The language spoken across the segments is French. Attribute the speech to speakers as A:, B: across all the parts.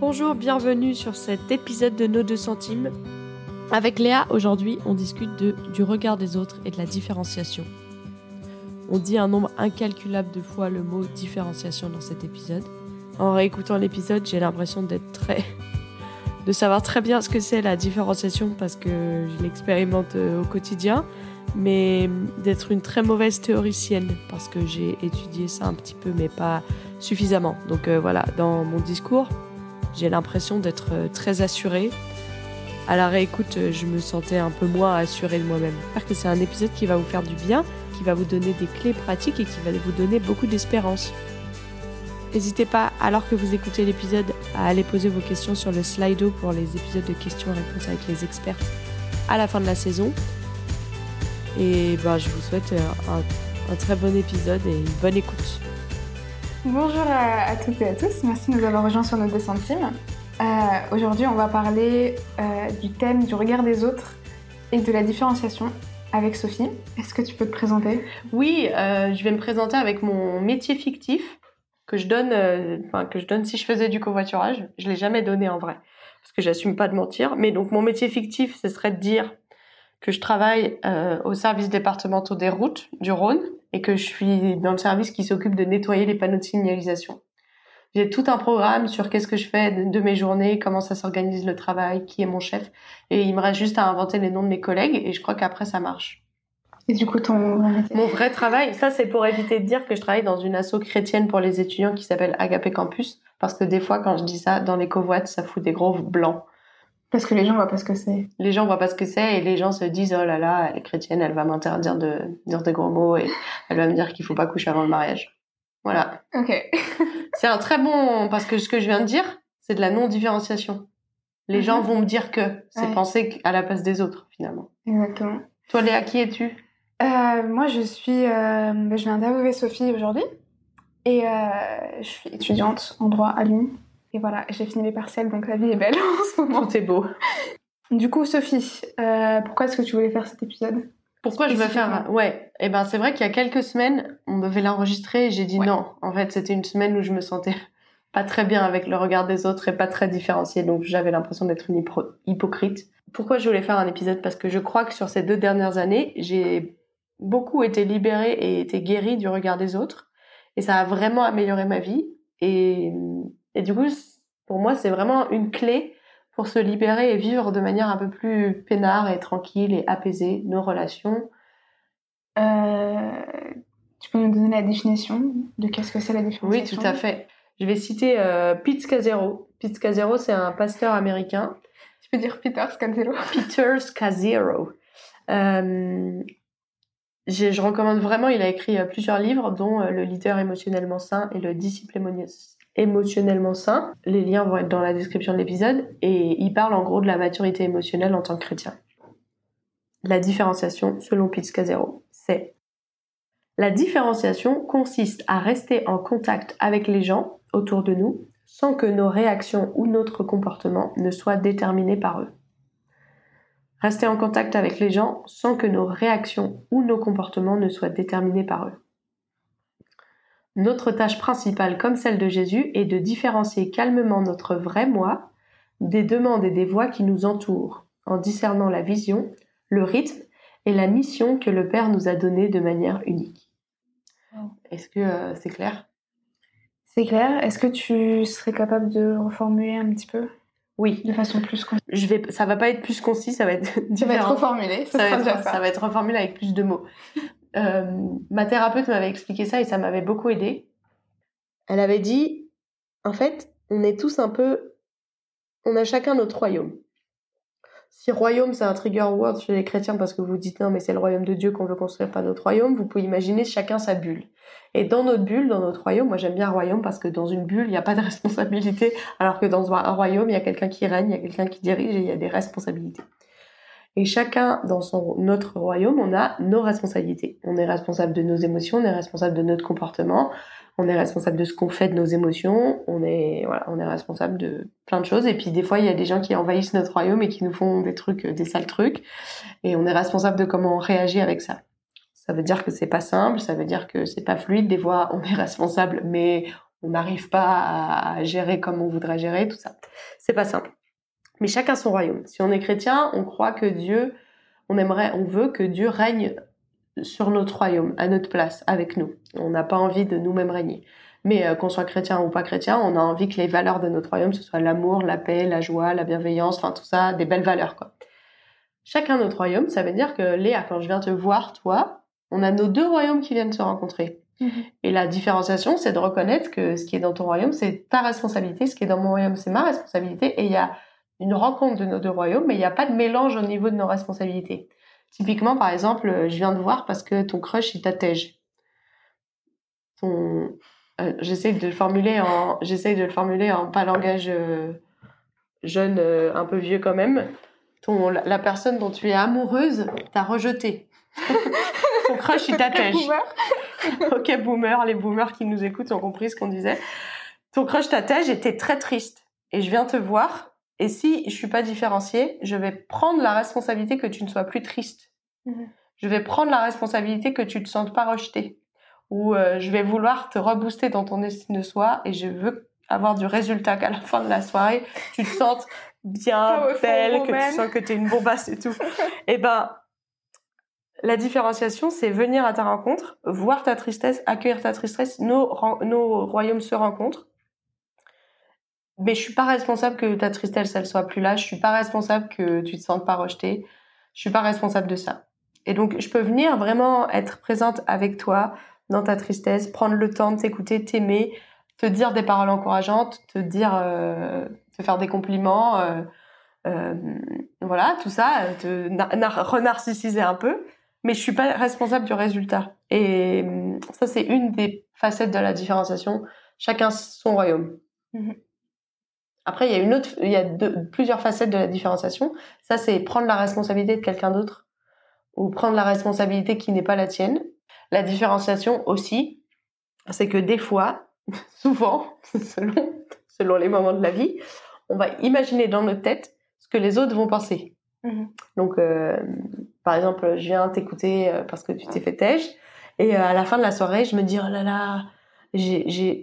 A: Bonjour, bienvenue sur cet épisode de Nos deux centimes. Avec Léa, aujourd'hui, on discute de, du regard des autres et de la différenciation. On dit un nombre incalculable de fois le mot différenciation dans cet épisode. En réécoutant l'épisode, j'ai l'impression d'être très. de savoir très bien ce que c'est la différenciation parce que je l'expérimente euh, au quotidien, mais d'être une très mauvaise théoricienne parce que j'ai étudié ça un petit peu, mais pas suffisamment. Donc euh, voilà, dans mon discours, j'ai l'impression d'être euh, très assurée. À la réécoute, je me sentais un peu moins assurée de moi-même. J'espère que c'est un épisode qui va vous faire du bien, qui va vous donner des clés pratiques et qui va vous donner beaucoup d'espérance. N'hésitez pas, alors que vous écoutez l'épisode, à aller poser vos questions sur le Slido pour les épisodes de questions-réponses avec les experts à la fin de la saison. Et ben, je vous souhaite un, un très bon épisode et une bonne écoute.
B: Bonjour à, toutes et à tous, merci de nous avoir rejoints sur nos deux centimes. Euh, Aujourd'hui, on va parler euh, du thème du regard des autres et de la différenciation avec Sophie. Est-ce que tu peux te présenter?
A: Oui, euh, je vais me présenter avec mon métier fictif que je donne, que je donne si je faisais du covoiturage. Je l'ai jamais donné en vrai parce que j'assume pas de mentir. Mais donc mon métier fictif, ce serait de dire que je travaille euh, au service départemental des routes du Rhône et que je suis dans le service qui s'occupe de nettoyer les panneaux de signalisation. J'ai tout un programme sur qu'est-ce que je fais de mes journées, comment ça s'organise le travail, qui est mon chef. Et il me reste juste à inventer les noms de mes collègues et je crois qu'après ça marche.
B: Et du coup, ton
A: Mon vrai travail, ça c'est pour éviter de dire que je travaille dans une asso chrétienne pour les étudiants qui s'appelle Agapé Campus. Parce que des fois, quand je dis ça, dans les covoites, ça fout des gros blancs.
B: Parce que les gens voient pas ce que c'est.
A: Les gens voient pas ce que c'est et les gens se disent oh là là, elle est chrétienne, elle va m'interdire de dire des gros mots et elle va me dire qu'il faut pas coucher avant le mariage. Voilà.
B: Ok.
A: c'est un très bon parce que ce que je viens de dire, c'est de la non-différenciation. Les mm -hmm. gens vont me dire que c'est
B: Ouais.
A: penser à la place des autres finalement.
B: Exactement.
A: Toi Léa, qui es-tu?
B: Euh, moi, je suis. euh, ben, je vais interviewer Sophie aujourd'hui. Et euh, je suis étudiante en droit à Lyon. Et voilà, j'ai fini mes partiels, donc la vie est belle en ce moment.
A: Tout est beau.
B: Du coup, Sophie, euh, pourquoi est-ce que tu voulais faire cet épisode
A: Pourquoi je veux faire. Ouais, et ben c'est vrai qu'il y a quelques semaines, on devait l'enregistrer et j'ai dit
B: Ouais.
A: non. En fait, c'était une semaine où je me sentais pas très bien avec le regard des autres et pas très différenciée, donc j'avais l'impression d'être une hypo- hypocrite. Pourquoi je voulais faire un épisode? Parce que je crois que sur ces deux dernières années, j'ai beaucoup été libérée et été guérie du regard des autres, et ça a vraiment amélioré ma vie. Et, et du coup, pour moi, c'est vraiment une clé pour se libérer et vivre de manière un peu plus peinard et tranquille et apaisée nos relations.
B: Euh, Tu peux nous donner la définition de qu'est-ce que c'est la
A: Oui,
B: différenciation?
A: tout à fait. Je vais citer euh, Pete Scazzero. Pete Scazzero, c'est un pasteur américain.
B: Tu peux dire Peter Scanzelo
A: Peter Scazzero. Euh, je recommande vraiment, il a écrit euh, plusieurs livres, dont Le leader émotionnellement sain et Le disciple émotionnellement sain. Les liens vont être dans la description de l'épisode. Et il parle en gros de la maturité émotionnelle en tant que chrétien. La différenciation, selon Pete Scazzero, c'est la différenciation consiste à rester en contact avec les gens autour de nous sans que nos réactions ou notre comportement ne soient déterminés par eux. Rester en contact avec les gens sans que nos réactions ou nos comportements ne soient déterminés par eux. Notre tâche principale, comme celle de Jésus, est de différencier calmement notre vrai moi des demandes et des voix qui nous entourent, en discernant la vision, le rythme et la mission que le Père nous a donnée de manière unique.
B: Wow.
A: Est-ce que euh, c'est clair?
B: C'est clair. Est-ce que tu serais capable de reformuler un petit peu?
A: Oui.
B: de façon plus concise
A: Je vais, ça va pas être plus concis, ça va être
B: Tu vas
A: différent.
B: être reformulé, ça,
A: ça, va être,
B: ça.
A: ça va être reformulé avec plus de mots. Euh, ma thérapeute m'avait expliqué ça et ça m'avait beaucoup aidé. Elle avait dit, en fait, on est tous un peu, on a chacun notre royaume. Si royaume c'est un trigger word chez les chrétiens parce que vous dites non mais c'est le royaume de Dieu qu'on veut construire pas notre royaume, vous pouvez imaginer chacun sa bulle. Et dans notre bulle, dans notre royaume, moi j'aime bien royaume parce que dans une bulle il n'y a pas de responsabilité, alors que dans un royaume il y a quelqu'un qui règne, il y a quelqu'un qui dirige et il y a des responsabilités. Et chacun dans son notre royaume, on a nos responsabilités. On est responsable de nos émotions, on est responsable de notre comportement, on est responsable de ce qu'on fait de nos émotions, on est voilà, on est responsable de plein de choses. Et puis des fois, il y a des gens qui envahissent notre royaume et qui nous font des trucs, des sales trucs, et on est responsable de comment on réagit avec ça. Ça veut dire que c'est pas simple, ça veut dire que c'est pas fluide. Des fois, on est responsable, mais on n'arrive pas à gérer comme on voudrait gérer, tout ça. C'est pas simple. Mais chacun son royaume. Si on est chrétien, on croit que Dieu, on aimerait, on veut que Dieu règne sur notre royaume, à notre place, avec nous. On n'a pas envie de nous-mêmes régner. Mais euh, qu'on soit chrétien ou pas chrétien, on a envie que les valeurs de notre royaume, ce soit l'amour, la paix, la joie, la bienveillance, enfin tout ça, des belles valeurs, quoi. Chacun notre royaume, ça veut dire que Léa, quand je viens te voir, toi, on a nos deux royaumes qui viennent se rencontrer. Mhm. Et la différenciation, c'est de reconnaître que ce qui est dans ton royaume, c'est ta responsabilité, ce qui est dans mon royaume, c'est ma responsabilité. Et il y a une rencontre de nos deux royaumes, mais il n'y a pas de mélange au niveau de nos responsabilités. Typiquement, par exemple, je viens de voir parce que ton crush, il t'attège. Ton... Euh, j'essaie de le formuler en, j'essaie de le formuler en pas langage euh, jeune, euh, un peu vieux quand même. Ton, la, personne dont tu es amoureuse t'a rejeté. ton crush, il t'attège. ok, boomer, les boomers qui nous écoutent ont compris ce qu'on disait. Ton crush t'attège et t'es très triste. Et je viens te voir. Et si je suis pas différenciée, je vais prendre la responsabilité que tu ne sois plus triste. Mhm. Je vais prendre la responsabilité que tu te sentes pas rejetée. Ou euh, je vais vouloir te rebooster dans ton estime de soi et je veux avoir du résultat qu'à la fin de la soirée, tu te sentes bien, belle, que tu sens que tu es une bombasse et tout. et eh ben, la différenciation, c'est venir à ta rencontre, voir ta tristesse, accueillir ta tristesse. Nos, nos royaumes se rencontrent. Mais je suis pas responsable que ta tristesse, elle soit plus là. Je suis pas responsable que tu te sentes pas rejeté. Je suis pas responsable de ça. Et donc, je peux venir vraiment être présente avec toi dans ta tristesse, prendre le temps de t'écouter, t'aimer, te dire des paroles encourageantes, te dire, euh, te faire des compliments, euh, euh, voilà, tout ça, te renarcissiser un peu mais je suis pas responsable du résultat. Et ça, c'est une des facettes de la différenciation. Chacun son royaume. Mhm. Après, il y a une autre, il y a plusieurs facettes de la différenciation. Ça, c'est prendre la responsabilité de quelqu'un d'autre ou prendre la responsabilité qui n'est pas la tienne. La différenciation aussi, c'est que des fois, souvent, selon, selon les moments de la vie, on va imaginer dans notre tête ce que les autres vont penser. Mhm. Donc, euh, par exemple, je viens t'écouter euh, parce que tu t'es fait têche. Et euh, à la fin de la soirée, je me dis, oh là là,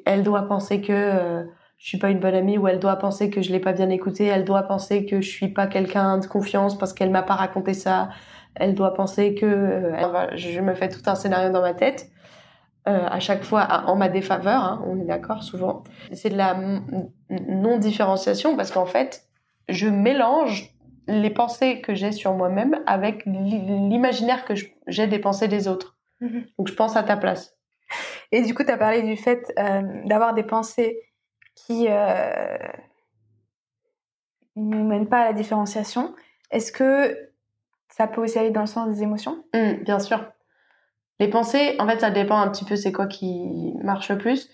A: elle doit penser que euh, je suis pas une bonne amie ou elle doit penser que je l'ai pas bien écouté. Elle doit penser que je suis pas quelqu'un de confiance parce qu'elle m'a pas raconté ça. Elle doit penser que je me fais tout un scénario dans ma tête. à chaque fois en ma défaveur, hein, on est d'accord souvent. C'est de la non-différenciation parce qu'en fait, je mélange les pensées que j'ai sur moi-même avec l'imaginaire que j'ai des pensées des autres. Mhm. Donc je pense à ta place.
B: Et du coup, tu as parlé du fait euh, d'avoir des pensées qui euh, ne mènent pas à la différenciation. Est-ce que ça peut aussi aller dans le sens des émotions?
A: Mmh, Bien sûr. Les pensées, en fait, ça dépend un petit peu c'est quoi qui marche le plus.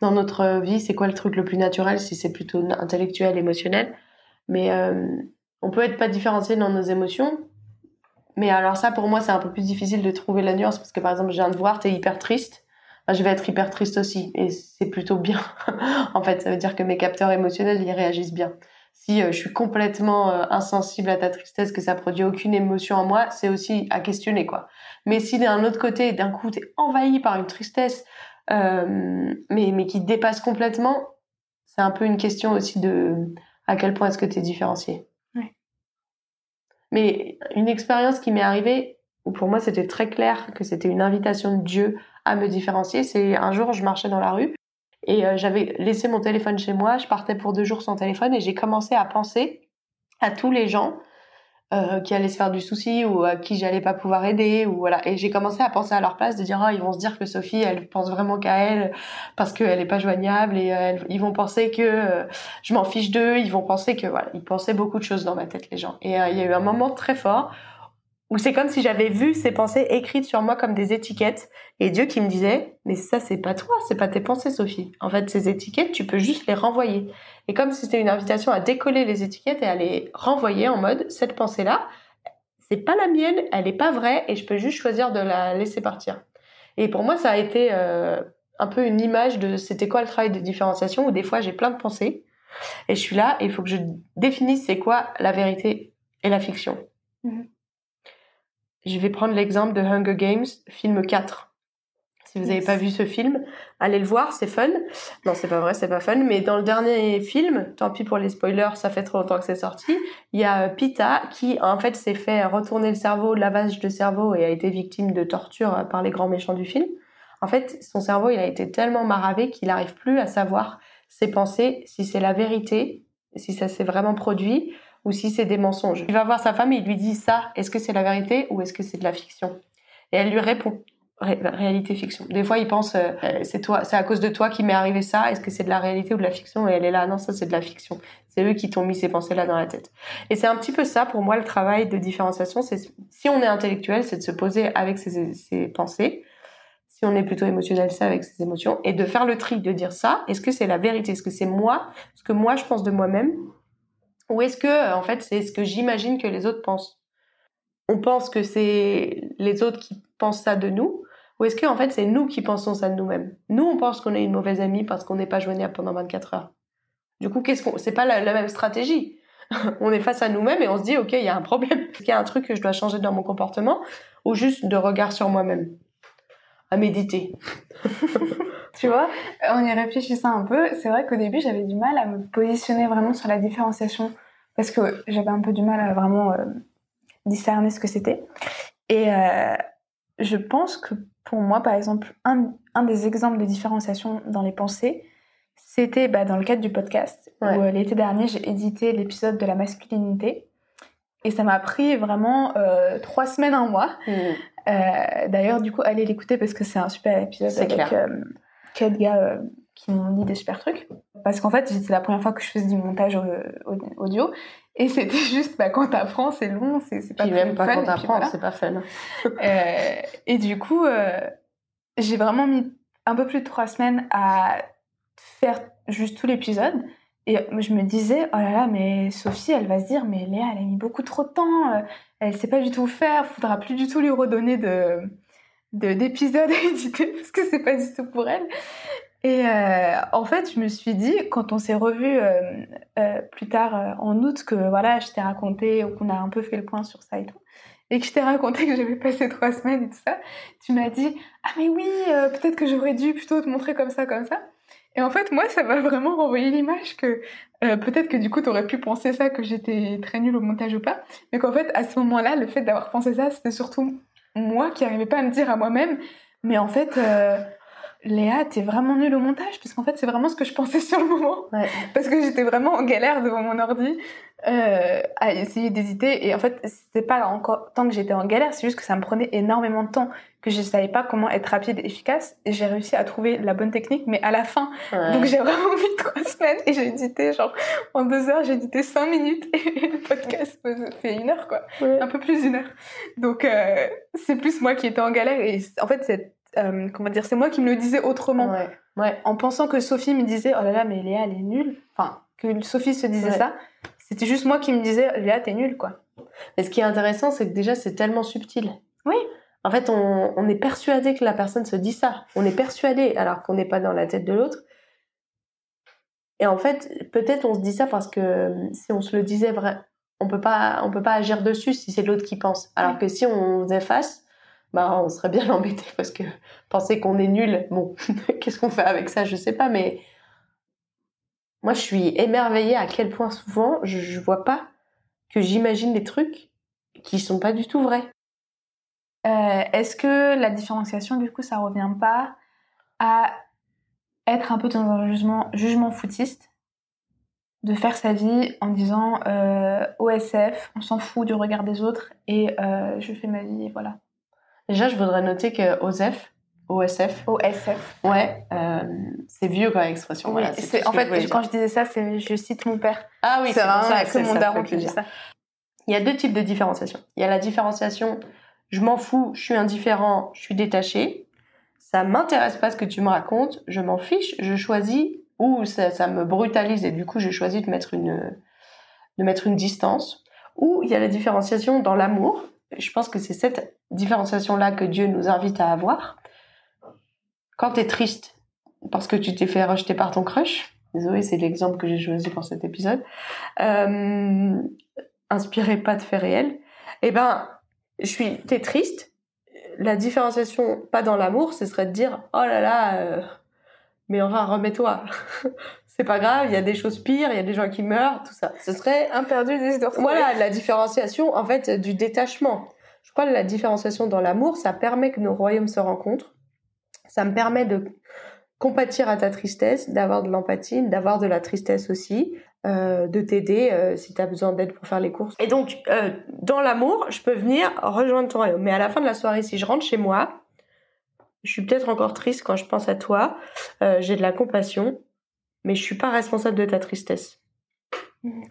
A: Dans notre vie, c'est quoi le truc le plus naturel, si c'est plutôt intellectuel, émotionnel. Mais euh, on peut être pas différencié dans nos émotions. Mais alors ça, pour moi, c'est un peu plus difficile de trouver la nuance parce que par exemple, je viens de voir, t'es hyper triste. Je vais être hyper triste aussi et c'est plutôt bien. en fait, ça veut dire que mes capteurs émotionnels, ils réagissent bien. Si euh, je suis complètement euh, insensible à ta tristesse, que ça produit aucune émotion en moi, c'est aussi à questionner quoi. Mais si d'un autre côté, d'un coup, t'es envahi par une tristesse, euh, mais mais qui dépasse complètement, c'est un peu une question aussi de à quel point est-ce que t'es différencié. Mais une expérience qui m'est arrivée, où pour moi c'était très clair que c'était une invitation de Dieu à me différencier, c'est un jour je marchais dans la rue et euh, j'avais laissé mon téléphone chez moi, je partais pour deux jours sans téléphone et j'ai commencé à penser à tous les gens euh, qui allaient se faire du souci ou à qui j'allais pas pouvoir aider ou voilà. Et j'ai commencé à penser à leur place de dire ah ils vont se dire que Sophie elle pense vraiment qu'à elle parce qu'elle est pas joignable et euh, ils vont penser que je m'en fiche d'eux. Ils vont penser que voilà ils pensaient beaucoup de choses dans ma tête les gens. Et il y a eu un moment très fort où c'est comme si j'avais vu ces pensées écrites sur moi comme des étiquettes. Et Dieu qui me disait mais ça c'est pas toi c'est pas tes pensées Sophie. En fait ces étiquettes tu peux juste les renvoyer. Et comme si c'était une invitation à décoller les étiquettes et à les renvoyer en mode cette pensée là c'est pas la mienne elle est pas vraie et je peux juste choisir de la laisser partir. Et pour moi ça a été euh, un peu une image de c'était quoi le travail de différenciation où des fois j'ai plein de pensées et je suis là et il faut que je définisse c'est quoi la vérité et la fiction. Mmh je vais prendre l'exemple de Hunger Games, film 4. Si vous n'avez pas vu ce film, allez le voir, c'est fun. Non, c'est pas vrai, c'est pas fun. Mais dans le dernier film, tant pis pour les spoilers, ça fait trop longtemps que c'est sorti, il y a Pita qui, en fait, s'est fait retourner le cerveau, lavage de cerveau et a été victime de torture par les grands méchants du film. En fait, son cerveau, il a été tellement maravé qu'il n'arrive plus à savoir ses pensées, si c'est la vérité, si ça s'est vraiment produit ou si c'est des mensonges. Il va voir sa femme et il lui dit ça, est-ce que c'est la vérité ou est-ce que c'est de la fiction? Et elle lui répond réalité fiction. Des fois, il pense euh, euh, c'est toi, c'est à cause de toi qui m'est arrivé ça. Est-ce que c'est de la réalité ou de la fiction? Et elle est là, non, ça c'est de la fiction. C'est eux qui t'ont mis ces pensées là dans la tête. Et c'est un petit peu ça pour moi le travail de différenciation. C'est si on est intellectuel, c'est de se poser avec ses, pensées. Si on est plutôt émotionnel, c'est avec ses émotions et de faire le tri, de dire ça. Est-ce que c'est la vérité? Est-ce que c'est moi? Ce que moi je pense de moi-même ou est-ce que, euh, en fait, c'est ce que j'imagine que les autres pensent? On pense que c'est les autres qui pensent ça de nous Ou est-ce que, en fait, c'est nous qui pensons ça de nous-mêmes? Nous, on pense qu'on est une mauvaise amie parce qu'on n'est pas joignable pendant 24 heures. Du coup, qu'est-ce qu'on... C'est pas la, même stratégie. on est face à nous-mêmes et on se dit, OK, il y a un problème. Est-ce qu'il y a un truc que je dois changer dans mon comportement Ou juste de regard sur moi-même? À méditer.
B: tu vois, en y réfléchissant un peu, c'est vrai qu'au début, j'avais du mal à me positionner vraiment sur la différenciation parce que j'avais un peu du mal à vraiment euh, discerner ce que c'était. Et euh, je pense que pour moi, par exemple, un, un, des exemples de différenciation dans les pensées, c'était bah, dans le cadre du podcast, où euh, l'été dernier, j'ai édité l'épisode de la masculinité. Et ça m'a pris vraiment trois semaines, un mois. Mmh. D'ailleurs, du coup, allez l'écouter parce que c'est un super épisode avec quatre gars qui m'ont dit des super trucs. Parce qu'en fait, c'était la première fois que je faisais du montage audio. Et c'était juste, bah, quand t'apprends, c'est long, c'est pas
A: Puis même pas quand t'apprends, c'est pas fun.
B: euh, et du coup, euh, j'ai vraiment mis un peu plus de trois semaines à faire juste tout l'épisode. Et je me disais, oh là là, mais Sophie, elle va se dire, mais Léa, elle a mis beaucoup trop de temps, euh, elle sait pas du tout faire, faudra plus du tout lui redonner de d'épisodes à éditer parce que c'est pas du tout pour elle. Et euh, en fait, je me suis dit, quand on s'est revu euh, euh, plus tard en août, que voilà, je t'ai raconté, qu'on a un peu fait le point sur ça et tout, et que je t'ai raconté que j'avais passé trois semaines et tout ça, tu m'as dit, ah mais oui, peut-être que j'aurais dû plutôt te montrer comme ça, comme ça. Et en fait, moi, ça m'a vraiment renvoyé l'image que peut-être que du coup, t'aurais pu penser ça, que j'étais très nulle au montage ou pas, mais qu'en fait, à ce moment-là, le fait d'avoir pensé ça, c'était surtout moi qui n'arrivais pas à me dire à moi-même, mais en fait Léa, t'es vraiment nulle au montage, parce qu'en fait, c'est vraiment ce que je pensais sur le moment. Parce que j'étais vraiment en galère devant mon ordi euh, à essayer d'hésiter. Et en fait, c'était pas encore tant que j'étais en galère, c'est juste que ça me prenait énormément de temps, que je savais pas comment être rapide et efficace. Et j'ai réussi à trouver la bonne technique, mais à la fin. Donc j'ai vraiment mis trois semaines et j'ai édité, genre, en deux heures, j'ai édité cinq minutes et le podcast fait une heure, quoi. Un peu plus d'une heure. Donc euh, c'est plus moi qui étais en galère. Et en fait, c'est euh, comment dire, c'est moi qui me le disais autrement. Ouais. En pensant que Sophie me disait, oh là là, mais Léa, elle est nulle. Enfin, que Sophie se disait ça. C'était juste moi qui me disais, Léa, t'es nulle, quoi.
A: Mais ce qui est intéressant, c'est que déjà, c'est tellement subtil.
B: Oui.
A: En fait, on, on, est persuadé que la personne se dit ça. On est persuadé, alors qu'on n'est pas dans la tête de l'autre. Et en fait, peut-être on se dit ça parce que si on se le disait vrai, on peut pas, on peut pas agir dessus si c'est l'autre qui pense. Alors que si on faisait face, bah, on serait bien embêté parce que penser qu'on est nul, bon, qu'est-ce qu'on fait avec ça, je sais pas, mais moi je suis émerveillée à quel point souvent je, vois pas que j'imagine des trucs qui sont pas du tout vrais.
B: Euh, Est-ce que la différenciation, du coup, ça revient pas à être un peu dans un jugement, jugement foutiste de faire sa vie en disant euh, OSF, on s'en fout du regard des autres et euh, je fais ma vie voilà.
A: Déjà, je voudrais noter que OSF, OSF.
B: OSF.
A: Ouais, euh, c'est vieux comme expression.
B: voilà, en fait, quand je disais ça, c'est je cite mon père.
A: Ah oui, c'est vraiment
B: ça, que mon daron qui dit ça.
A: Il y a deux types de différenciation. Il y a la différenciation je m'en fous, je suis indifférent, je suis détaché. Ça m'intéresse pas ce que tu me racontes, je m'en fiche, je choisis ou ça, ça, me brutalise et du coup je choisis de mettre une de mettre une distance. Ou il y a la différenciation dans l'amour je pense que c'est cette différenciation-là que Dieu nous invite à avoir. Quand tu es triste parce que tu t'es fait rejeter par ton crush, désolé, c'est l'exemple que j'ai choisi pour cet épisode, euh, inspiré pas de faits réels, eh ben, je suis, t'es triste, la différenciation, pas dans l'amour, ce serait de dire oh là là, euh, mais enfin remets-toi. c'est pas grave, il y a des choses pires, il y a des gens qui meurent, tout ça. Ce serait
B: un perdu des
A: Voilà, la différenciation en fait du détachement. Je crois que la différenciation dans l'amour, ça permet que nos royaumes se rencontrent. Ça me permet de compatir à ta tristesse, d'avoir de l'empathie, d'avoir de la tristesse aussi, euh, de t'aider euh, si tu as besoin d'aide pour faire les courses. Et donc, euh, dans l'amour, je peux venir rejoindre ton royaume. Mais à la fin de la soirée, si je rentre chez moi, je suis peut-être encore triste quand je pense à toi, j'ai de la compassion, mais je suis pas responsable de ta tristesse. Mmh.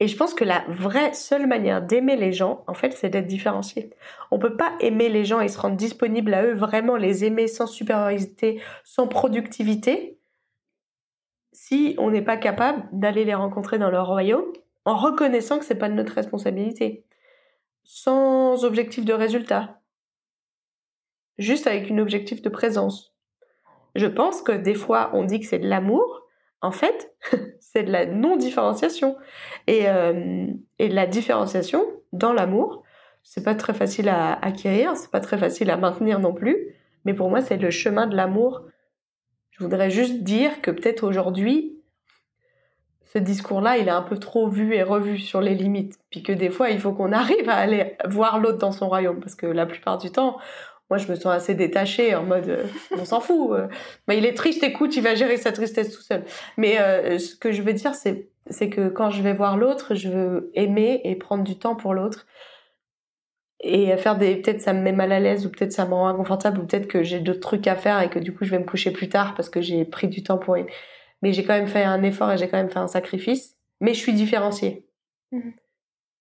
A: Et je pense que la vraie seule manière d'aimer les gens, en fait, c'est d'être différencié. On peut pas aimer les gens et se rendre disponible à eux, vraiment les aimer sans supériorité, sans productivité, si on n'est pas capable d'aller les rencontrer dans leur royaume, en reconnaissant que c'est pas de notre responsabilité, sans objectif de résultat, juste avec un objectif de présence. Je pense que des fois, on dit que c'est de l'amour, en fait, c'est de la non-différenciation. Et, euh, la différenciation dans l'amour, c'est pas très facile à acquérir, c'est pas très facile à maintenir non plus. Mais pour moi, c'est le chemin de l'amour. Je voudrais juste dire que peut-être aujourd'hui, ce discours-là, il est un peu trop vu et revu sur les limites. Puis que des fois, il faut qu'on arrive à aller voir l'autre dans son royaume. Parce que la plupart du temps, moi, je me sens assez détachée en mode, euh, on s'en fout. Euh. il est triste, écoute, il va gérer sa tristesse tout seul. Mais euh, ce que je veux dire, c'est, que quand je vais voir l'autre, je veux aimer et prendre du temps pour l'autre. Et faire des, peut-être ça me met mal à l'aise, ou peut-être ça me rend inconfortable, ou peut-être que j'ai d'autres trucs à faire et que du coup je vais me coucher plus tard parce que j'ai pris du temps pour. Mais j'ai quand même fait un effort et j'ai quand même fait un sacrifice. Mais je suis différenciée. Mmh.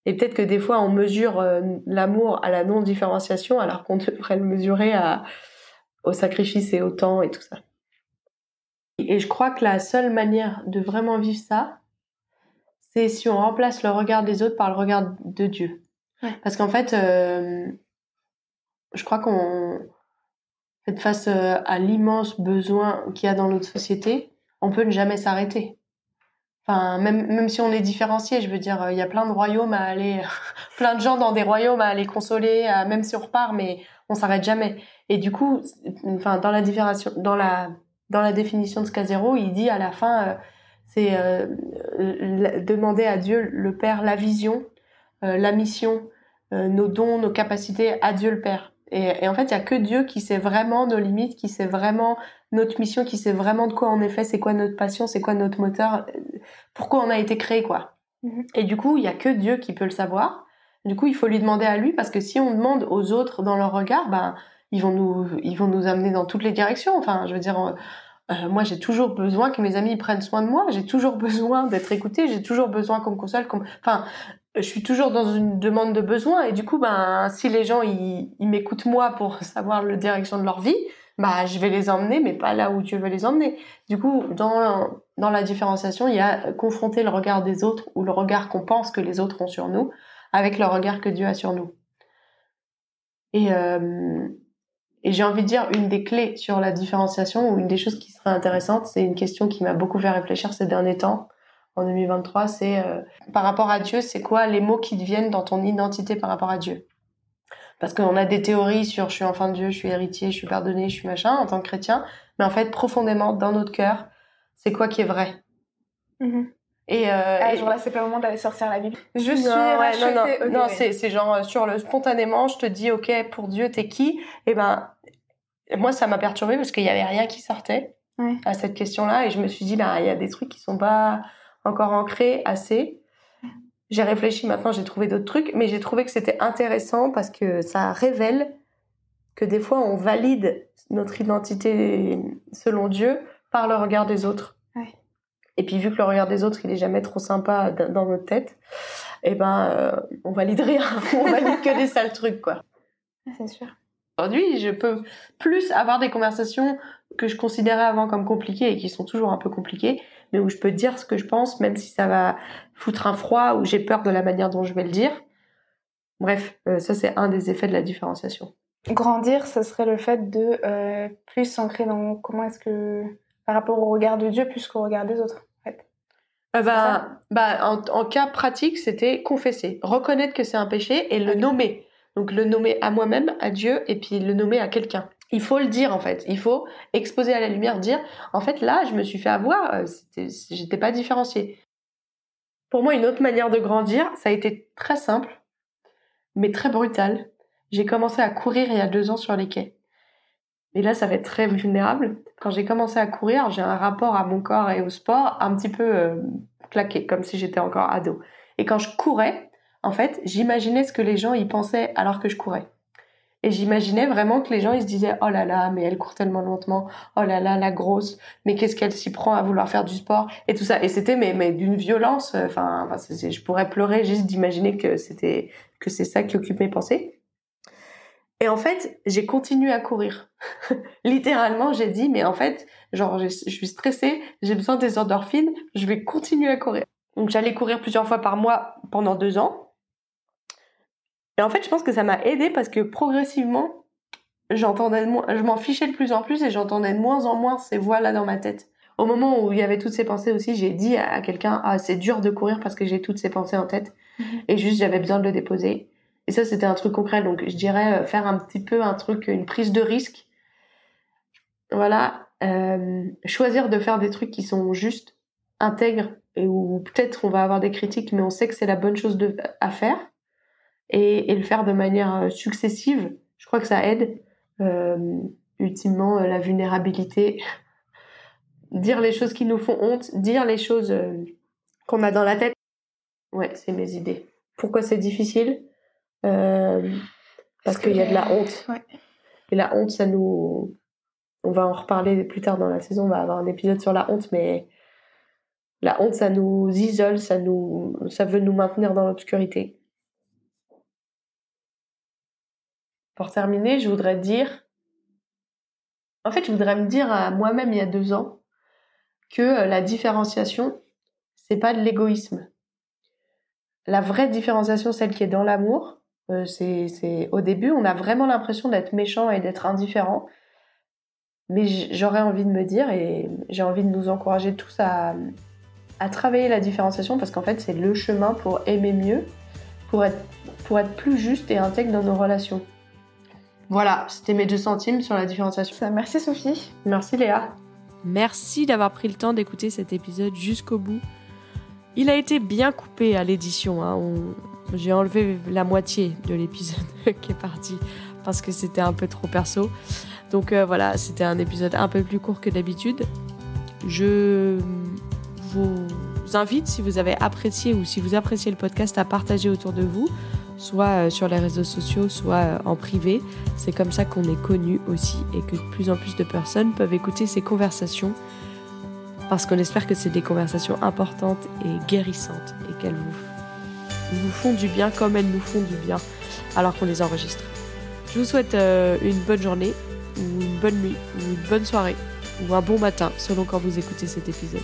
A: Et peut-être que des fois, on mesure euh, l'amour à la non-différenciation alors qu'on devrait le mesurer à, au sacrifice et au temps et tout ça. Et je crois que la seule manière de vraiment vivre ça, c'est si on remplace le regard des autres par le regard de Dieu. Parce qu'en fait, euh, je crois qu'on fait face euh, à l'immense besoin qu'il y a dans notre société, on peut ne jamais s'arrêter. Même, si on est différencié, je veux dire, il y a plein de royaumes à aller, plein de gens dans des royaumes à aller consoler, même si on repart, mais on s'arrête jamais. Et du coup, dans la dans la, dans la définition de ce cas zéro, il dit à la fin, euh, c'est euh, demander à Dieu le Père la vision, euh, la mission, nos dons, nos capacités à Dieu le Père. Et, et en fait, il y a que Dieu qui sait vraiment nos limites, qui sait vraiment notre mission, qui sait vraiment de quoi on est fait, c'est quoi notre passion, c'est quoi notre moteur, pourquoi on a été créé, quoi. Mhm. Et du coup, il y a que Dieu qui peut le savoir. Du coup, il faut lui demander à lui parce que si on demande aux autres dans leur regard, ben ils vont nous, ils vont nous amener dans toutes les directions. Enfin, je veux dire, euh, euh, moi, j'ai toujours besoin que mes amis prennent soin de moi. J'ai toujours besoin d'être écoutée. J'ai toujours besoin qu'on me console. Comme, enfin, je suis toujours dans une demande de besoin. Et du coup, ben, si les gens ils, m'écoutent moi pour savoir la direction de leur vie, bah je vais les emmener, mais pas là où Dieu veut les emmener. Du coup, dans, dans la différenciation, il y a confronter le regard des autres ou le regard qu'on pense que les autres ont sur nous avec le regard que Dieu a sur nous. Et, euh, et j'ai envie de dire, une des clés sur la différenciation ou une des choses qui serait intéressante, c'est une question qui m'a beaucoup fait réfléchir ces derniers temps, en 2023, c'est euh, par rapport à Dieu, c'est quoi les mots qui deviennent dans ton identité par rapport à Dieu? Parce qu'on a des théories sur je suis enfant de Dieu, je suis héritier, je suis pardonné, je suis machin en tant que chrétien, mais en fait profondément dans notre cœur, c'est quoi qui est vrai?
B: Mm-hmm. Et, euh, ah, genre là, c'est pas le moment d'aller sortir la Bible.
A: Je suis non, non, non, c'est, c'est genre euh, sur le spontanément, je te dis, ok, pour Dieu, t'es qui? Et eh ben, moi, ça m'a perturbé parce qu'il y avait rien qui sortait à cette question-là, et je me suis dit, bah, il y a des trucs qui sont pas encore ancrés assez j'ai réfléchi maintenant, j'ai trouvé d'autres trucs, mais j'ai trouvé que c'était intéressant parce que ça révèle que des fois on valide notre identité selon Dieu par le regard des autres. Et puis vu que le regard des autres il est jamais trop sympa dans notre tête, eh ben euh, on valide rien, on valide que des sales trucs quoi.
B: C'est sûr.
A: Aujourd'hui, je peux plus avoir des conversations que je considérais avant comme compliquées et qui sont toujours un peu compliquées, mais où je peux dire ce que je pense, même si ça va foutre un froid ou j'ai peur de la manière dont je vais le dire. Bref, euh, ça c'est un des effets de la différenciation.
B: Grandir, ce serait le fait de euh, plus s'ancrer dans comment est-ce que par rapport au regard de Dieu plus qu'au regard des autres. En fait.
A: Euh, bah, bah, en, cas pratique, c'était confesser, reconnaître que c'est un péché et le nommer. Donc le nommer à moi-même, à Dieu, et puis le nommer à quelqu'un. Il faut le dire en fait. Il faut exposer à la lumière, dire en fait là, je me suis fait avoir, euh, j'étais pas différenciée. Pour moi, une autre manière de grandir, ça a été très simple, mais très brutal. J'ai commencé à courir il y a deux ans sur les quais. Et là, ça va être très vulnérable. Quand j'ai commencé à courir, j'ai un rapport à mon corps et au sport un petit peu euh, claqué, comme si j'étais encore ado. Et quand je courais, en fait, j'imaginais ce que les gens y pensaient alors que je courais. Et j'imaginais vraiment que les gens ils se disaient oh là là mais elle court tellement lentement oh là là la grosse mais qu'est-ce qu'elle s'y prend à vouloir faire du sport et tout ça et c'était mais mais d'une violence euh, enfin je pourrais pleurer juste d'imaginer que c'était que c'est ça qui occupe mes pensées et en fait, j'ai continué à courir. Littéralement, j'ai dit, mais en fait, genre, je suis stressée, j'ai besoin des endorphines, je vais continuer à courir. Donc, j'allais courir plusieurs fois par mois pendant deux ans. Et en fait, je pense que ça m'a aidé parce que progressivement, j'entendais je m'en fichais de plus en plus et j'entendais de moins en moins ces voix-là dans ma tête. Au moment où il y avait toutes ces pensées aussi, j'ai dit à quelqu'un, ah, c'est dur de courir parce que j'ai toutes ces pensées en tête. Mhm. Et juste, j'avais besoin de le déposer. Et ça, c'était un truc concret. Donc, je dirais euh, faire un petit peu un truc, une prise de risque. Voilà. Euh, choisir de faire des trucs qui sont juste intègres et où peut-être on va avoir des critiques, mais on sait que c'est la bonne chose de, à faire. Et, le faire de manière euh, successive, je crois que ça aide. ultimement, la vulnérabilité. dire les choses qui nous font honte, dire les choses qu'on a dans la tête. Ouais, c'est mes idées. Pourquoi c'est difficile euh, parce qu'il y a de la honte. Et la honte, ça nous. On va en reparler plus tard dans la saison, on va avoir un épisode sur la honte, mais la honte, ça nous isole, ça, nous... ça veut nous maintenir dans l'obscurité. Pour terminer, je voudrais dire. En fait, je voudrais me dire à moi-même il y a deux ans que la différenciation, c'est pas de l'égoïsme. La vraie différenciation, celle qui est dans l'amour, euh, c'est, au début, on a vraiment l'impression d'être méchant et d'être indifférent. Mais j'aurais envie de me dire, et j'ai envie de nous encourager tous à, à travailler la différenciation parce qu'en fait, c'est le chemin pour aimer mieux, pour être, pour être plus juste et intègre dans nos relations. Voilà, c'était mes deux centimes sur la différenciation.
B: merci Sophie.
A: Merci Léa.
C: Merci d'avoir pris le temps d'écouter cet épisode jusqu'au bout. Il a été bien coupé à l'édition. Hein. J'ai enlevé la moitié de l'épisode qui est parti parce que c'était un peu trop perso. Donc euh, voilà, c'était un épisode un peu plus court que d'habitude. Je vous invite, si vous avez apprécié ou si vous appréciez le podcast, à partager autour de vous, soit euh, sur les réseaux sociaux, soit euh, en privé. C'est comme ça qu'on est connu aussi et que de plus en plus de personnes peuvent écouter ces conversations parce qu'on espère que c'est des conversations importantes et guérissantes et qu'elles vous nous font du bien comme elles nous font du bien alors qu'on les enregistre. Je vous souhaite euh, une bonne journée, ou une bonne nuit, ou une bonne soirée, ou un bon matin selon quand vous écoutez cet épisode.